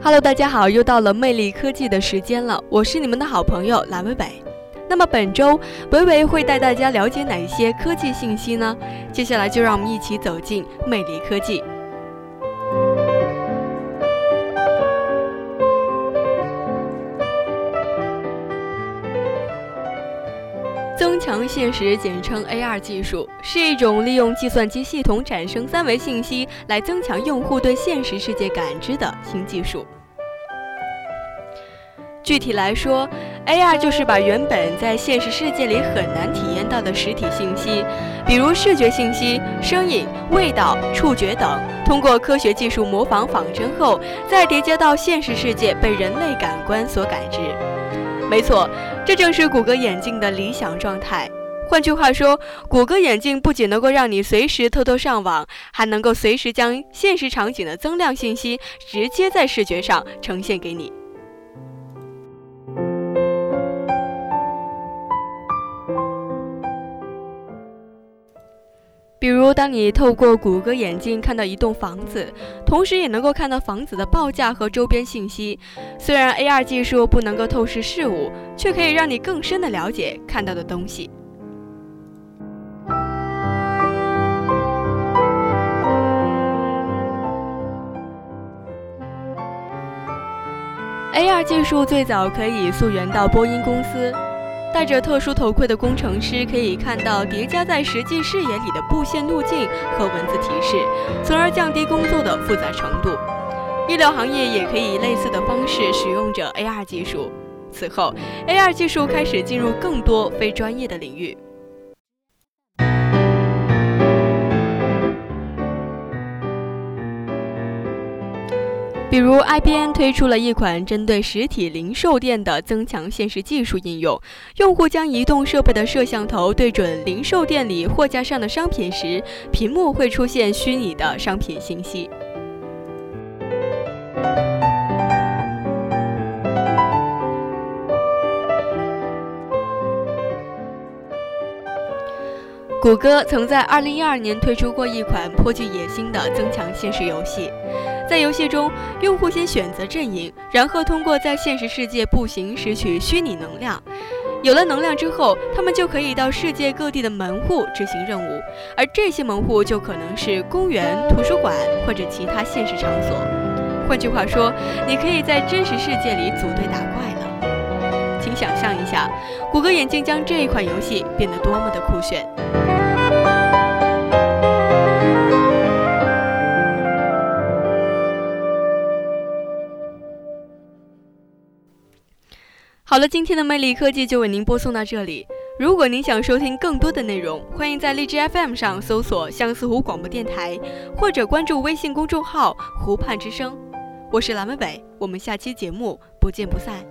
Hello，大家好，又到了魅力科技的时间了，我是你们的好朋友蓝伟伟。那么本周伟伟会带大家了解哪些科技信息呢？接下来就让我们一起走进魅力科技。增强现实，简称 AR 技术，是一种利用计算机系统产生三维信息来增强用户对现实世界感知的新技术。具体来说，AR 就是把原本在现实世界里很难体验到的实体信息，比如视觉信息、声音、味道、触觉等，通过科学技术模仿仿真后，再叠加到现实世界被人类感官所感知。没错，这正是谷歌眼镜的理想状态。换句话说，谷歌眼镜不仅能够让你随时偷偷上网，还能够随时将现实场景的增量信息直接在视觉上呈现给你。比如，当你透过谷歌眼镜看到一栋房子，同时也能够看到房子的报价和周边信息。虽然 AR 技术不能够透视事物，却可以让你更深的了解看到的东西。AR 技术最早可以溯源到波音公司。戴着特殊头盔的工程师可以看到叠加在实际视野里的布线路径和文字提示，从而降低工作的复杂程度。医疗行业也可以类似的方式使用着 AR 技术。此后，AR 技术开始进入更多非专业的领域。比如，IBM 推出了一款针对实体零售店的增强现实技术应用。用户将移动设备的摄像头对准零售店里货架上的商品时，屏幕会出现虚拟的商品信息。谷歌曾在2012年推出过一款颇具野心的增强现实游戏。在游戏中，用户先选择阵营，然后通过在现实世界步行拾取虚拟能量。有了能量之后，他们就可以到世界各地的门户执行任务，而这些门户就可能是公园、图书馆或者其他现实场所。换句话说，你可以在真实世界里组队打怪了。请想象一下，谷歌眼镜将这一款游戏变得多么的酷炫！好了，今天的魅力科技就为您播送到这里。如果您想收听更多的内容，欢迎在荔枝 FM 上搜索相思湖广播电台，或者关注微信公众号“湖畔之声”。我是蓝文伟，我们下期节目不见不散。